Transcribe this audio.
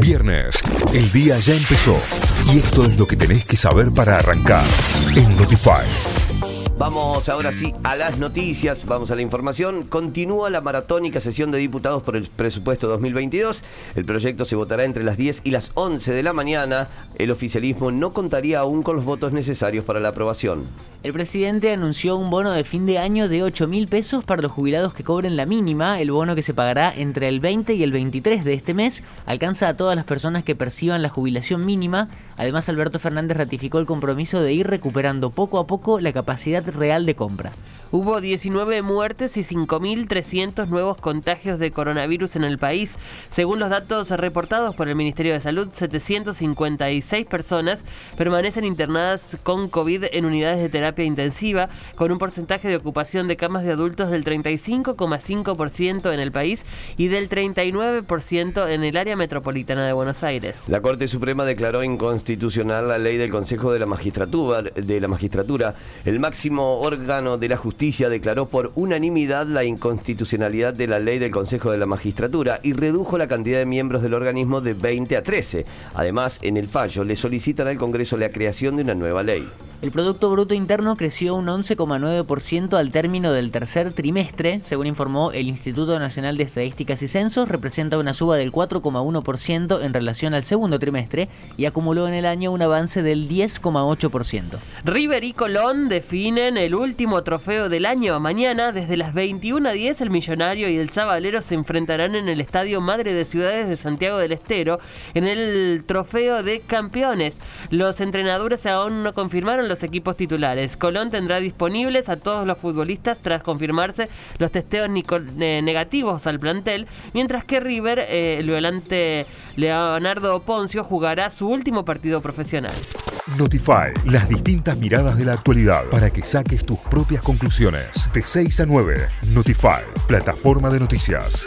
Viernes, el día ya empezó y esto es lo que tenés que saber para arrancar en Notify. Vamos ahora sí a las noticias, vamos a la información. Continúa la maratónica sesión de diputados por el presupuesto 2022. El proyecto se votará entre las 10 y las 11 de la mañana. El oficialismo no contaría aún con los votos necesarios para la aprobación. El presidente anunció un bono de fin de año de 8 mil pesos para los jubilados que cobren la mínima. El bono que se pagará entre el 20 y el 23 de este mes alcanza a todas las personas que perciban la jubilación mínima. Además, Alberto Fernández ratificó el compromiso de ir recuperando poco a poco la capacidad real de compra. Hubo 19 muertes y 5.300 nuevos contagios de coronavirus en el país. Según los datos reportados por el Ministerio de Salud, 756 personas permanecen internadas con COVID en unidades de terapia intensiva, con un porcentaje de ocupación de camas de adultos del 35,5% en el país y del 39% en el área metropolitana de Buenos Aires. La Corte Suprema declaró inconstitucional la ley del Consejo de la Magistratura, de la Magistratura el máximo órgano de la justicia declaró por unanimidad la inconstitucionalidad de la ley del Consejo de la Magistratura y redujo la cantidad de miembros del organismo de 20 a 13. Además, en el fallo le solicitan al Congreso la creación de una nueva ley. El Producto Bruto Interno creció un 11,9% al término del tercer trimestre, según informó el Instituto Nacional de Estadísticas y Censos, representa una suba del 4,1% en relación al segundo trimestre y acumuló en el año un avance del 10,8%. River y Colón definen el último trofeo del año. Mañana, desde las 21 a 10, el Millonario y el Sabalero se enfrentarán en el Estadio Madre de Ciudades de Santiago del Estero en el trofeo de campeones. Los entrenadores aún no confirmaron los equipos titulares. Colón tendrá disponibles a todos los futbolistas tras confirmarse los testeos eh, negativos al plantel, mientras que River, eh, el volante Leonardo Poncio, jugará su último partido profesional. Notify, las distintas miradas de la actualidad para que saques tus propias conclusiones. De 6 a 9, Notify, plataforma de noticias.